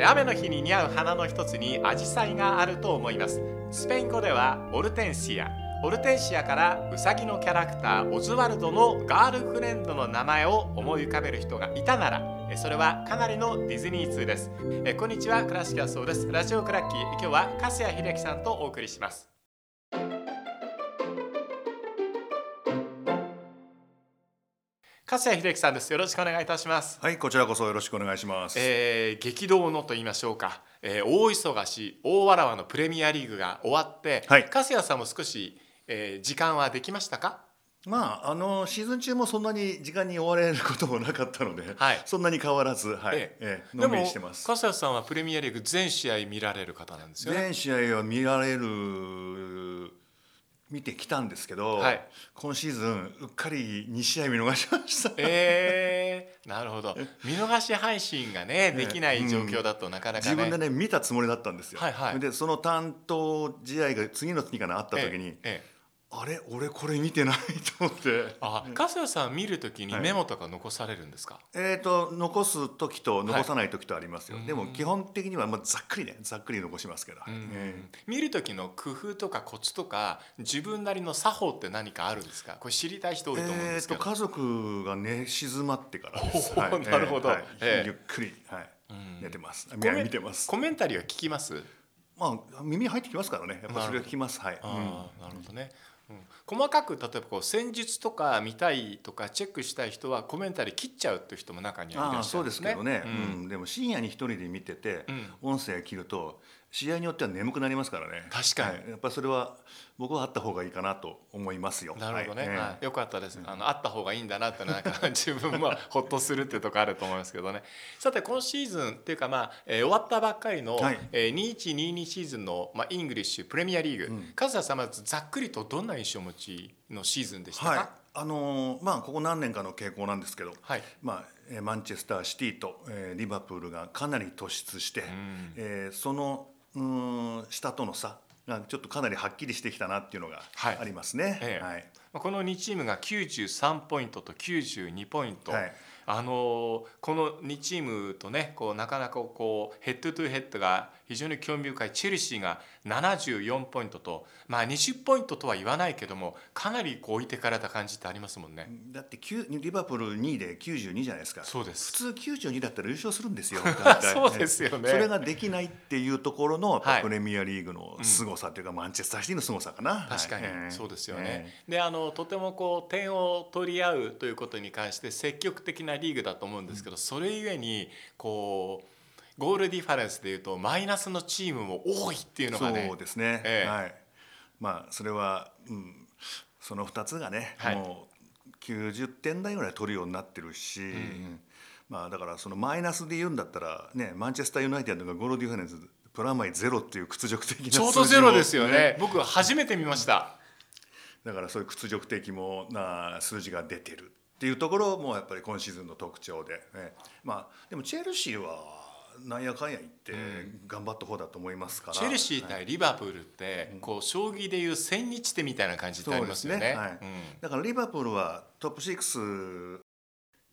雨の日に似合う花の一つにアジサイがあると思います。スペイン語ではオルテンシア。オルテンシアからウサギのキャラクターオズワルドのガールフレンドの名前を思い浮かべる人がいたならそれはかなりのディズニー通です。えこんにちは倉敷そうです。ラジオクラッキー。今日は粕谷秀樹さんとお送りします。粕谷秀樹さんです。よろしくお願いいたします。はいこちらこそよろしくお願いします、えー、激動のと言いましょうか、えー、大忙し大わらわのプレミアリーグが終わって、はい。粕谷さんも少し、えー、時間はできましたか？まああのシーズン中もそんなに時間に追われることもなかったので、はい。そんなに変わらずはい、え。ええでものんびりしてます。粕谷さんはプレミアリーグ全試合見られる方なんですよね。全試合は見られる見てきたんですけど、はい。今シーズンうっかり2試合見逃しました、えー、なるほど。見逃し配信がねできない状況だとなかなかね、自分でね見たつもりだったんですよ、はいはい。でその担当試合が次の次かなあった時に、ええええあれ？俺これ見てないと思って。あ粕谷さん見るときにはい。メモとか残されるんですか、えー、と残す時と残さない時とありますよ、はいでも基本的にはまあざっくりね。ざっくり残しますけど、うん。え見る時の工夫とかコツとか自分なりの作法って何かあるんですか？これ知りたい人多いと思うんーえですけど、ーと家族が寝静まってからです、おー なるほど。はい。ええ。ゆっくり、はい。うん。寝てます。見てます。コメンタリーは聞きます？まあ耳入ってきますからね。やっぱそれが聞きます。はい、ああなるほどね、うん、細かく例えばこう戦術とか見たいとかチェックしたい人はコメンタリー切っちゃうっていう人も中にはいらっしゃるんですね。ですけどね、ううん。んでも深夜に一人で見てて、音声切ると試合によっては眠くなりますからね。確かに。はい。やっぱりそれは僕はあった方がいいかなと思いますよ。なるほどね、はい。ええ。はい、よかったです。あのあった方がいいんだなってなんか 自分もほっとするっていうところあると思いますけどね。さて今シーズンっていうかまあ、えー終わったばっかりの、はい。えー2122シーズンのまあイングリッシュプレミアリーグ、うん。カズヤさんまずざっくりとどんな印象をお持ちのシーズンでしたか？はい。あのーまあここ何年かの傾向なんですけど、はい。まあえーマンチェスターシティと、えーリバプールがかなり突出して、ん。えーそのうーん下との差がちょっとかなりはっきりしてきたなっていうのがはい。ありますね。ええ。はい。まあこの2チームが93ポイントと92ポイント。はいあのーこの2チームとねこうなかなかこうヘッドトゥヘッドが非常に興味深いチェルシーが74ポイントとまあ20ポイントとは言わないけどもかなりこう置いてかれた感じってありますもんね。だって9リバプール2位で92じゃないですか。そうです普通92だったら優勝するんですよ。そうですよねそれができないっていうところのはいプレミアリーグの凄さというか、マンチェスターシティの凄さかな。確かにはいええそうですよね。えであのとてもこう点を取り合うということに関して積極的なリーグだと思うんですけど、それゆえにこう goal difference でいうとマイナスのチームも多いっていうえのがねそうですね。ええはい。まあそれは、うん、その2つがね、はいもう90点台ぐらい取るようになってるし。うんまあ、だからそのマイナスで言うんだったら、ね、マンチェスターユナイテッドが goal difference プラマイゼロっていう屈辱的なちょうどゼロですよね。僕初めて見ました。だからそういう屈辱的もな数字が出てるっていうところもやっぱり今シーズンの特徴で、ね、まあでもチェルシーはなんやかんや言って頑張った方だと思いますから、チェルシー対リバプールって、こう将棋でいう千日手みたいな感じってありますよね。はい。うん。だからリバプールはトップ62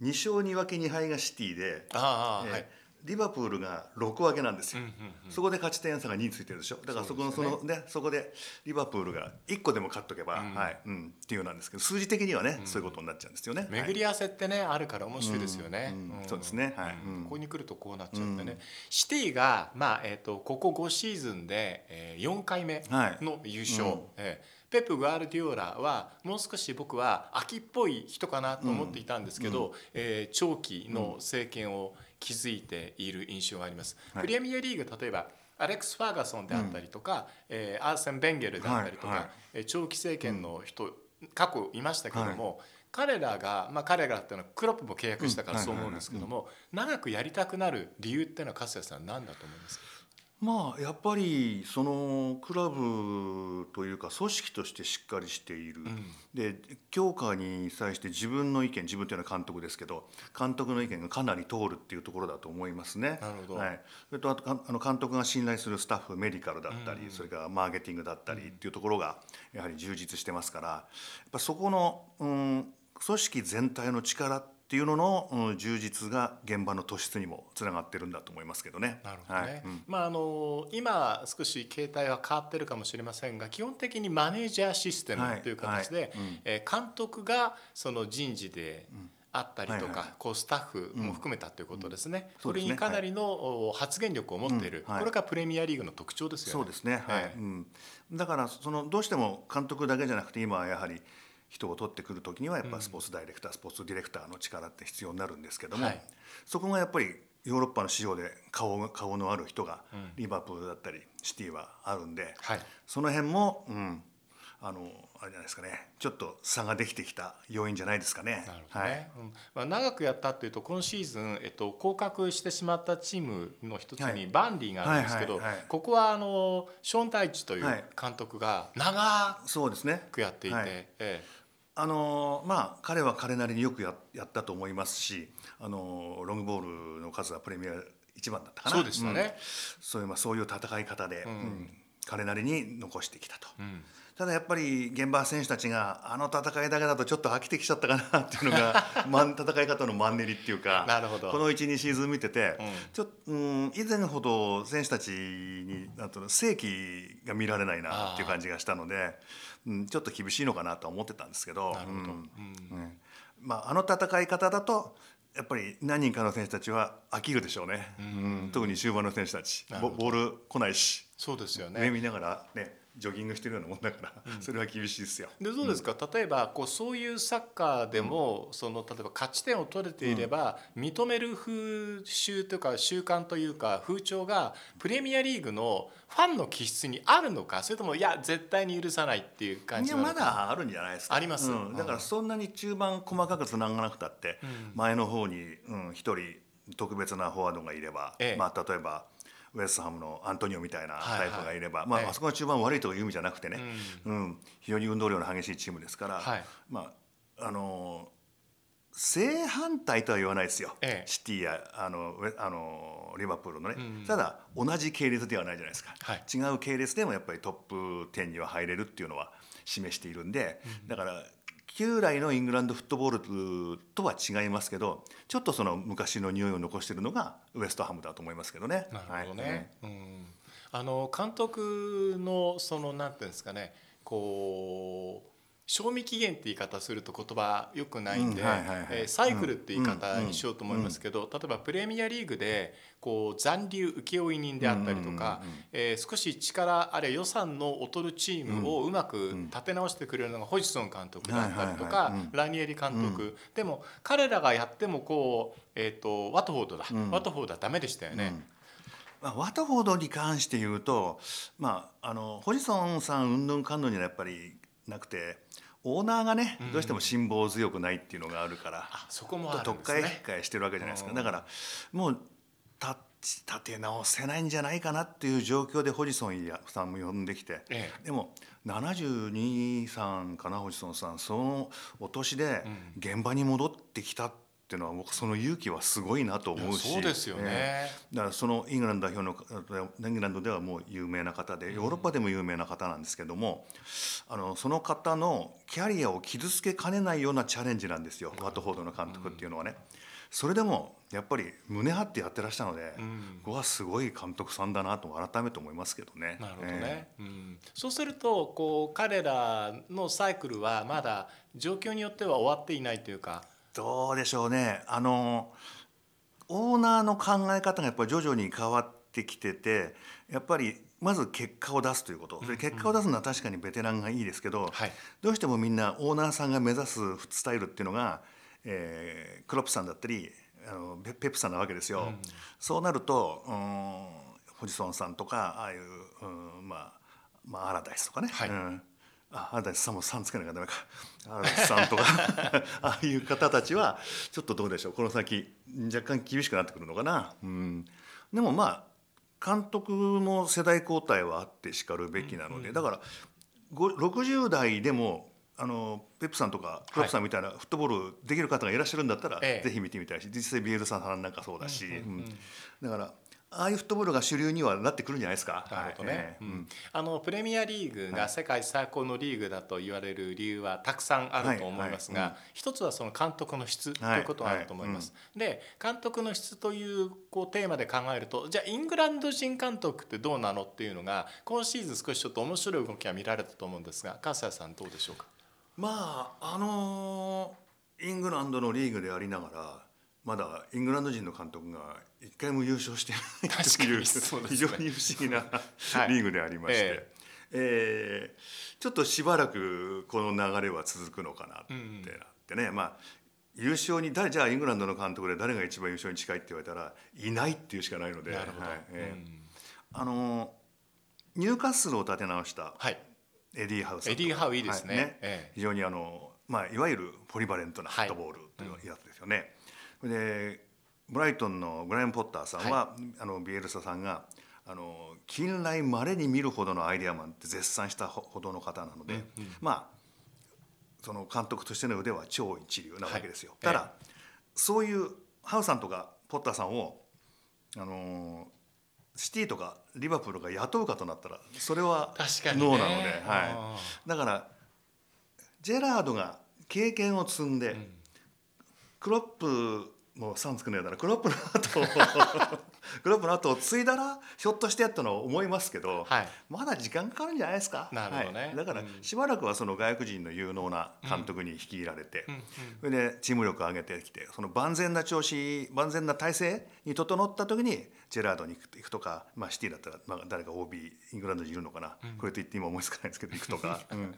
勝2分け2敗がシティで、ああ、えーはい。リバプールが6分けなんですよ。うんうんうん。そこで勝ち点差が2についてるでしょ。だからそこのそのねそこでリバプールが1個でも勝っとけば、うん。はい。うん、っていうなんですけど数字的にはね、そういうことになっちゃうんですよね。巡り合わせってねあるから面白いですよね。うん。うん。そうですね。はい。うん。うん。ここに来るとこうなっちゃ。うん。シティがまあえっ、とここ5シーズンで、えー、4回目はい。の優勝。うん。えーペップ・グアルディオラはもう少し僕は秋っぽい人かなと思っていたんですけど、えー長期の政権を築いている印象があります。はい。プレミアリーグ例えばアレックス・ファーガソンであったりとか、えーアーセン・ベンゲルであったりとか、はいはい。えー長期政権の人、過去いましたけども、彼らが、まあ、彼らっていうのはクロップも契約したからうんそう思うんですけども、長くやりたくなる理由っていうのは粕谷さん何だと思いますか？まあやっぱりそのクラブというか組織としてしっかりしている、で強化に際して自分の意見自分というのは監督ですけど監督の意見がかなり通るっていうところだと思いますね。なるほど。はい、それとあとかあの監督が信頼するスタッフメディカルだったり、それからマーケティングだったりっていうところがやはり充実してますからやっぱそこの、うん、組織全体の力っっていうのの、うん、充実が現場の突出にもつながってるんだと思いますけどね。なるほどね。はい。うん、まああの今少し形態は変わってるかもしれませんが、基本的にマネージャーシステムという形で、はい。はいうん、えー、監督がその人事で、うん。あったりとか、はいはい、こうスタッフも含めたということですね、うん、これにかなりの発言力を持っている、はい、これがプレミアリーグの特徴ですよね。そうですね、はい、うん、だからそのどうしても監督だけじゃなくて今はやはり人を取ってくる時にはやっぱスポーツダイレクター、うん、スポーツディレクターの力って必要になるんですけども、はい、そこがやっぱりヨーロッパの市場で顔顔のある人が、リバプールだったりシティはあるんで、はい、その辺も、うん、あのあれじゃないですかねちょっと差ができてきた要因じゃないですかね。なるほどね、はい。うん。まあ、長くやったっていうと今シーズン、えっと、降格してしまったチームの一つにバンリーがあるんですけど、ここはあのショーン・タイチという監督が長くやっていて。はい、ええあのまあ彼は彼なりによくややったと思いますしあのロングボールの数はプレミア一番だったかな。そうでしたね、うん、そういうまあそういう戦い方で、うん、彼なりに残してきたと。うん。ただやっぱり現場選手たちがあの戦いだけだとちょっと飽きてきちゃったかなっていうのが 戦い方のマンネリっていうかなるほどこの12シーズン見てて、うん、ちょうん、以前ほど選手たちになんと正規が見られないなっていう感じがしたので、うん、ちょっと厳しいのかなと思ってたんですけどなるほど、うん。まあ、あの戦い方だとやっぱり何人かの選手たちは飽きるでしょうね、うん、特に終盤の選手たち。ボール来ないし。そうですよね。目見ながらねジョギングしてるようなもんだから、うん、それは厳しいですよ。でどうですか、うん、例えばこうそういうサッカーでも、うん、その例えば勝ち点を取れていれば、認める風習というか習慣というか風潮がプレミアリーグのファンの気質にあるのか？それともいや絶対に許さないっていう感じいやまだあるんじゃないですか。あります、だからそんなに中盤細かくつながなくたって、前の方に一、人特別なフォワードがいれば、ええ、まあ例えば。ウェストハムのアントニオみたいなタイプがいれば、はいはい、まあ、あそこが中盤悪いという意味じゃなくてね、うん、うん、非常に運動量の激しいチームですから、はい、まああの正反対とは言わないですよ、ええ、シティやあのあのリバプールのね、うん、ただ同じ系列ではないじゃないですか、はい、違う系列でもやっぱりトップ10には入れるっていうのは示しているんで、うん、だから旧来のイングランドフットボールとは違いますけどちょっとその昔の匂いを残しているのがウエストハムだと思いますけどね。なるほどね、はい、うん、あの監督のそのなんていうんですかねこう賞味期限って言い方すると言葉よくないんでサイクルって言い方にしようと思いますけど例えばプレミアリーグでこう残留請負人であったりとかえ少し力あるいは予算の劣るチームをうまく立て直してくれるのがホジソン監督だったりとかラニエリ監督。でも彼らがやってもこうえとワトフォードだ。ワトフォードはダメでしたよね。まあ、ワトフォードに関して言うと、まあ、あのホジソンさんうんぬんかんぬんにはやっぱりなくてオーナーがね、どうしても辛抱強くないっていうのがあるから、そこもあるんですね。特化してるわけじゃないですか。だからもう立立て直せないんじゃないかなっていう状況でホジソンやさんも呼んできて、ええ、でも72さんかなホジソンさんそのお年で現場に戻ってきたってっていうのは僕その勇気はすごいなと思うしそうですよね、えー、だからそのイングランド代表のイングランドではもう有名な方でヨーロッパでも有名な方なんですけども、あのその方のキャリアを傷つけかねないようなチャレンジなんですよ、ワトフォードの監督っていうのはね。それでもやっぱり胸張ってやってらしたので、うん、僕はすごい監督さんだなと改めて思いますけどね。なるほどね。えー、うん、そうするとこう彼らのサイクルはまだ状況によっては終わっていないというか。どうでしょうね。あのオーナーの考え方がやっぱり徐々に変わってきててやっぱりまず結果を出すということ。で結果を出すのは確かにベテランがいいですけど、はい、どうしてもみんなオーナーさんが目指すスタイルっていうのが、えー、クロップさんだったりあのペップさんなわけですよ。うん、そうなると、うん、ホジソンさんとかああいう、うん、まあまあアラダイスとかね、はい、うんああださんもさんつけなきゃダメか。あさんとか。ああいう方たちはちょっとどうでしょう。この先若干厳しくなってくるのかな、うん、でもまあ監督も世代交代はあってしかるべきなので、だから60代でもあのペップさんとかクロップさんみたいなフットボールできる方がいらっしゃるんだったら、ぜひ見てみたいし実際ビエルさんなんかそうだし、うん。だからああいうフットボールが主流にはなってくるんじゃないですか。なるほどね、はい。うん。あのプレミアリーグが世界最高のリーグだと言われる理由はたくさんあると思いますが、はいは一つはその監督の質とはい。いうことがあると思います。で監督の質というこうテーマで考えるとじゃあイングランド人監督ってどうなのっていうのが今シーズン少しちょっと面白い動きが見られたと思うんですが笠谷さんどうでしょうか？まああのーイングランドのリーグでありながらまだイングランド人の監督が一回も優勝してないというね。非常に不思議なはい。リーグでありまして、ええ。ーちょっとしばらくこの流れは続くのかなってなってね、まあ優勝に誰じゃあイングランドの監督で誰が一番優勝に近いって言われたらいないっていうしかないので。なるほど、はい。えーうん。あのーニューカッスルを立て直したはい。エディ・ハウス。エディ・ハウいいですね,、はい。ええ。非常にあの、まあ、いわゆるポリバレントなフットボールというやつですよね。でブライトンのグレアム・ポッターさんは、あのビエルサさんがあの近来まれに見るほどのアイデアマンって絶賛したほどの方なので、まあその監督としての腕は超一流なわけですよ。はい。ただ、そういうハウさんとかポッターさんをあのシティとかリバプールが雇うかとなったらそれはノーなので、あはい、だからジェラードが経験を積んで、んクロップもうさんつくのやだなクロップの後。をクロップの後を継いだらひょっとしてやったのは思いますけど、はい。まだ時間かかるんじゃないですか？なるほどね。はい。だからうん。しばらくはその外国人の有能な監督に率いられて、うん。うん。それでチーム力を上げてきてその万全な調子万全な体制に整った時にジェラードに行く行くとか、まあ、シティだったら、まあ、誰か OB イングランドにいるのかな、これと言って今思いつかないんですけど行くとか、うん。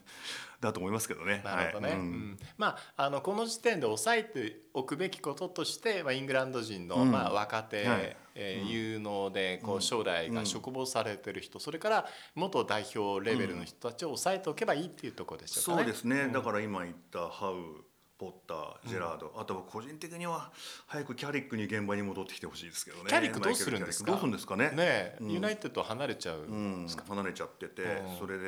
だと思いますけどね。なるほどね、はい。うん。うん。まああのこの時点で抑えておくべきこととして、まあ、イングランド人の、うん。まあ、若手、はいえー有能でこう将来が嘱望されてる人、それから元代表レベルの人たちを抑えておけばいいっていうところでしょうかね。そうですね、だから今言ったハウポッタージェラード、あとは個人的には早くキャリックに現場に戻ってきてほしいですけどね。キャリックどうするんですか？どうするんですか？ねねえ、うん。ユナイテッド離れちゃう。うん。んですか、離れちゃってて、うん。それで、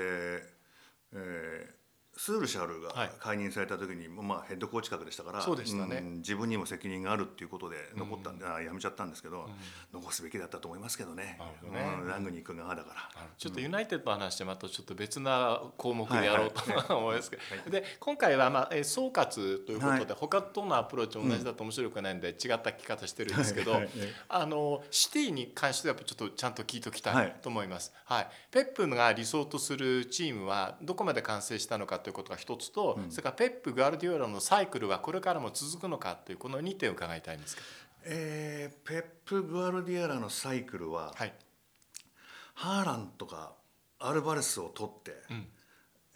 えースールシャールはい。が解任された時に、まあ、ヘッドコーチ格でしたからそうでしたね。ん自分にも責任があるっていうことで残ったんで、あやめちゃったんですけど、残すべきだったと思いますけどね。ね。うんラングニックがあだから。ちょっとユナイテッドの話でまたちょっと別な項目でやろうと、思いますけど、で今回は、まあ、えー総括ということで、はい。他とのアプローチ同じだと面白くないんで、違った聞き方してるんですけど、はいはいあのシティに関してはやっぱちょっとちゃんと聞いておきたはいいと思います。はい。ペップが理想とするチームはどこまで完成したのかということが一つと、それからペップ・ガルディオラのサイクルはこれからも続くのかというこの2点を伺いたいんですけど。えーペップ・グアルディアラのサイクルは、はい。ハーランとかアルバレスを取って、ん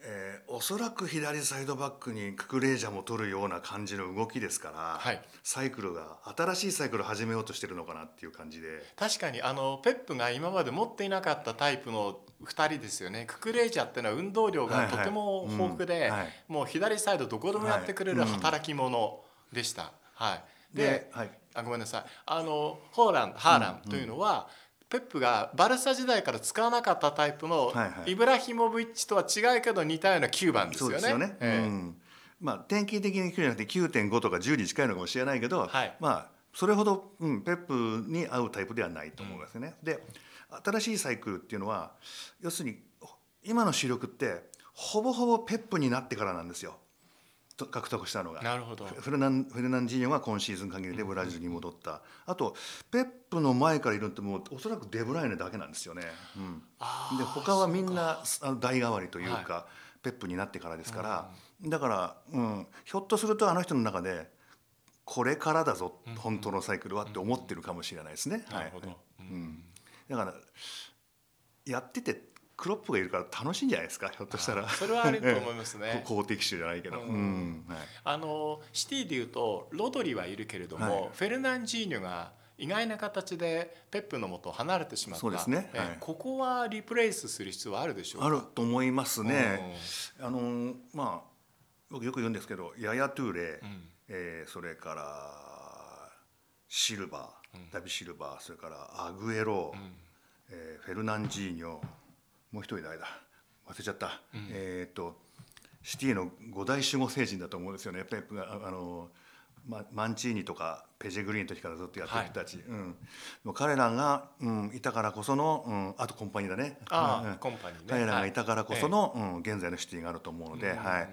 えーおそらく左サイドバックにククレージャも取るような感じの動きですから、はい。サイクルが新しいサイクルを始めようとしてるのかなっていう感じで。確かにあのペップが今まで持っていなかったタイプの2人ですよね。ククレージャーっていうのは運動量がとても豊富で、もう左サイドどこでもやってくれる働き者でした。はい、でではい。あごめんなさい。あのホーランハーランというのは、ペップがバルサ時代から使わなかったタイプの、イブラヒモビッチとは違うけど似たような9番ですよね。そうですよね。ええうんまあ典型的に9じゃなくて9.5とか10に近いのかもしれないけど、はいまあそれほど、うん、ペップに合うタイプではないと思いますよね。で新しいサイクルっていうのは要するに今の主力ってほぼほぼペップになってからなんですよ。と獲得したのが。なるほど。フェルナンフェルナンジーニョが今シーズン限りでブラジルに戻った、あとペップの前からいるのってもうおそらくデブライネだけなんですよね。うん、で他はみんなあの代替わりというか、ペップになってからですから、だから、うん、ひょっとするとあの人の中でこれからだぞ、本当のサイクルはって思ってるかもしれないですね。なるほど、はいうん、だからやっててクロップがいるから楽しいんじゃないですかひょっとしたら。それはあると思いますね。公的種じゃないけど、うん。うん。はい。あのシティでいうとロドリはいるけれども、はい。フェルナンジーニョが意外な形でペップのもとを離れてしまった。そうですね。えはい。ここはリプレイスする必要はあるでしょうか？あると思いますね。あのまあ僕よく言うんですけどヤヤトゥーレ、うん。えーそれからシルバー、ダビシルバーそれからアグエロ、うん。えーフェルナンジーニョもう一人誰だ忘れちゃった、えっ、とシティの五大守護聖人だと思うんですよね。ペップがああのま、マンチーニとかペジェグリーンの時からずっとやってる人たち、うん、もう彼らが、うん、いたからこその、うん、あとコンパニーだね。ああ、うんコンパニーね。彼らがい。たからこその、はうん、現在のシティがあると思うので,、うんはい、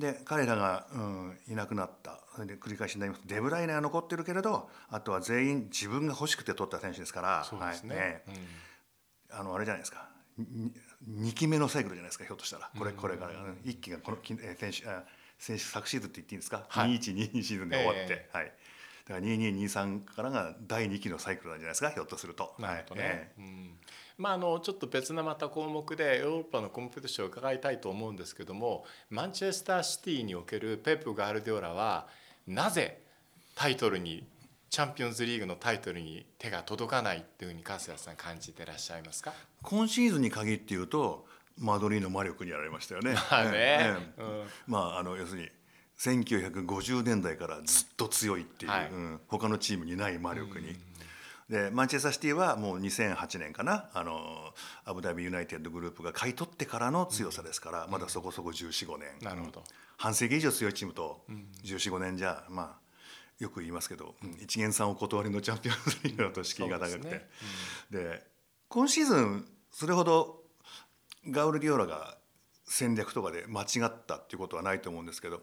で彼らが、うん、いなくなった。それで繰り返しになります。デブライネは残ってるけれどあとは全員自分が欲しくて取った選手ですから。い、そうですね、はい。あのあれじゃないですか2期目のサイクルじゃないですかひょっとしたら。これこれから1期がこのきえー選手あ選手昨シーズンって言っていいんですか、はい。2122シーズンで終わって、えはい、だから2223からが第2期のサイクルなんじゃないですか？ひょっとすると。なるほどね、はい。えうん。まあ、あのちょっと別なまた項目でヨーロッパのコンペティションを伺いたいと思うんですけどもマンチェスターシティにおけるペップ・ガールディオラはなぜタイトルにチャンピオンズリーグのタイトルに手が届かないっていうふうに粕谷さん感じてらっしゃいますか？今シーズンに限って言うとマドリーの魔力にやられましたよね。ま あねええ。うん。まああの要するに1950年代からずっと強いっていう、はい。うん。他のチームにない魔力に。でマンチェスターシティはもう2008年かな。あのアブダビユナイテッドグループが買い取ってからの強さですから、まだそこそこ1415年。なるほど。半世紀以上強いチームと1415年じゃまあよく言いますけど、うん一元さんお断りのチャンピオンズリーグだと敷居が高くて。ですね。で今シーズンそれほどガウルディオラが戦略とかで間違ったっていうことはないと思うんですけど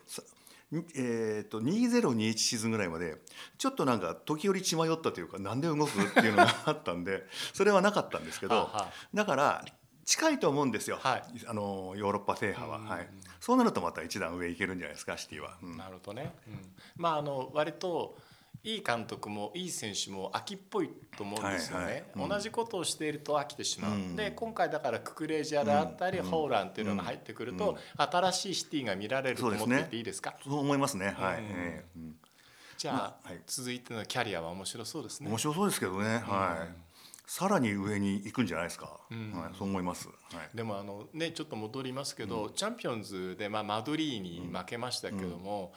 えー、と2021シーズンぐらいまでちょっとなんか時折血迷ったというかなんで動くっていうのがあったんでそれはなかったんですけどだから近いと思うんですよ、はい。あのヨーロッパ制覇は、うんはい、そうなるとまた一段上行けるんじゃないですかシティは。うん。なるほどね、うん。まああの割といい監督もいい選手も秋っぽいと思うんですよね、はいはい。うん。同じことをしていると飽きてしまう、うん。で今回だからククレージャーであったり、うん。ホーランっていうのが入ってくると、うん。新しいシティが見られると思っていていいですか？そう思いますね。はい。うんええ。うん。じゃあ、まあはい。続いてのキャリアは面白そうですね。面白そうですけどね。はい。さらに上に行くんじゃないですか。うんはい。そう思います。はい。でもあのねちょっと戻りますけど、チャンピオンズで、まあ、マドリーに負けましたけども、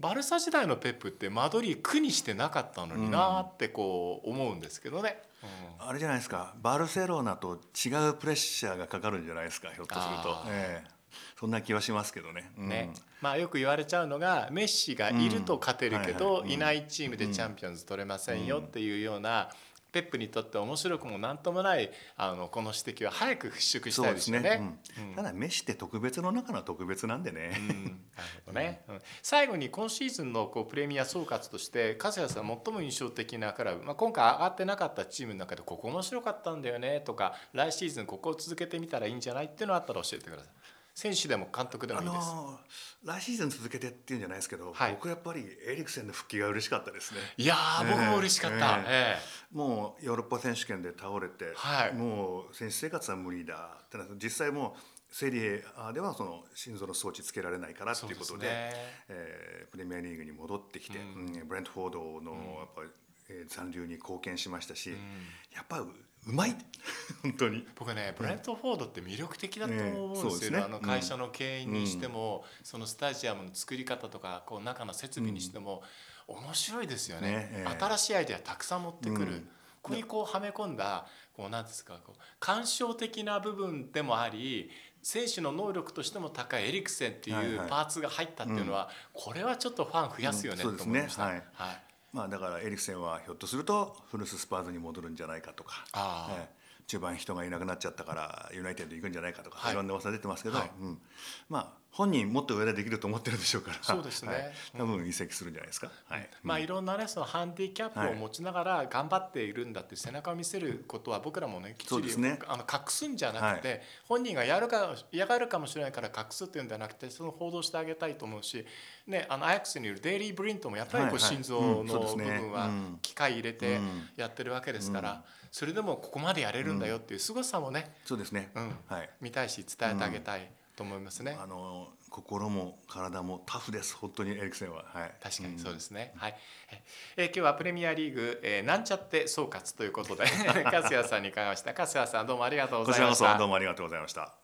バルサ時代のペップってマドリー苦にしてなかったのになってこう思うんですけどね。うんあれじゃないですか。バルセロナと違うプレッシャーがかかるんじゃないですか。ひょっとするとええそんな気はしますけどね。うんねまあ、よく言われちゃうのがメッシがいると勝てるけうんど、いないチームでチャンピオンズ取れませんよっていうような、ペップにとって面白くもなんともないあのこの指摘は早く払拭したいですよね。うん。ただメッシって特別の中の特別なんでね。うん。なるほどね、うん。最後に今シーズンのこうプレミア総括として粕谷さん最も印象的なクラブ、まあ、今回上がってなかったチームの中でここ面白かったんだよねとか来シーズンここを続けてみたらいいんじゃないっていうのあったら教えてください選手でも監督でもあいいです、の来シーズン続けてっていうんじゃないですけど、はい。僕やっぱりエリクセンの復帰が嬉しかったですね。いやー僕も嬉しかった、え。えもうヨーロッパ選手権で倒れて、はい。もう選手生活は無理だってな実際もうセリエではその心臓の装置つけられないからっていうことでですね。えープレミアリーグに戻ってきて、うん。うんブレントフォードのやっぱり、えー残留に貢献しましたし、うん。やっぱううまい。本当に。僕ねブレントフォードって魅力的だと思うんですよ、ねね。あの会社の経営にしても、そのスタジアムの作り方とかこう中の設備にしても、面白いですよね。ねええ。新しいアイデアたくさん持ってくる、うん。ここにこうはめ込んだこうなんですかこう鑑賞的な部分でもあり選手の能力としても高いエリクセンってはいはい。いうパーツが入ったっていうのは、これはちょっとファン増やすよね、うんと思いました。そうですね。はいまあ、だからエリクセンはひょっとすると古巣スパーズに戻るんじゃないかとか、え中盤人がいなくなっちゃったからユナイテッド行くんじゃないかとか、はい。い、ろんな噂出てますけど、はい。うん、まあ本人もっと上でできると思ってるでしょうから。そうですね。はい。多分移籍するんじゃないですか。はい。まあいろんなねそのハンディキャップを持ちながら頑張っているんだって背中を見せることは僕らもねきっちりねあの隠すんじゃなくて、本人がやるか嫌がるかもしれないから隠すっていうんじゃなくてその報道してあげたいと思うし、ね、あのアヤックスにいるデイリー・ブリントもやっぱりこうはいはい。心臓うんの部分はうん。機械入れてうん。やってるわけですから、それでもここまでやれるんだよっていう凄さもね、そうですね、うん、はい。見たいし伝えてあげたいと思いますね。あの心も体もタフです本当にエリクセンは。はい、確かにそうですね。はい。ええー今日はプレミアリーグ、えーなんちゃって総括ということで 粕谷さんに伺いました。粕谷さんどうもありがとうごこちらこざいました。そどうもありがとうございました。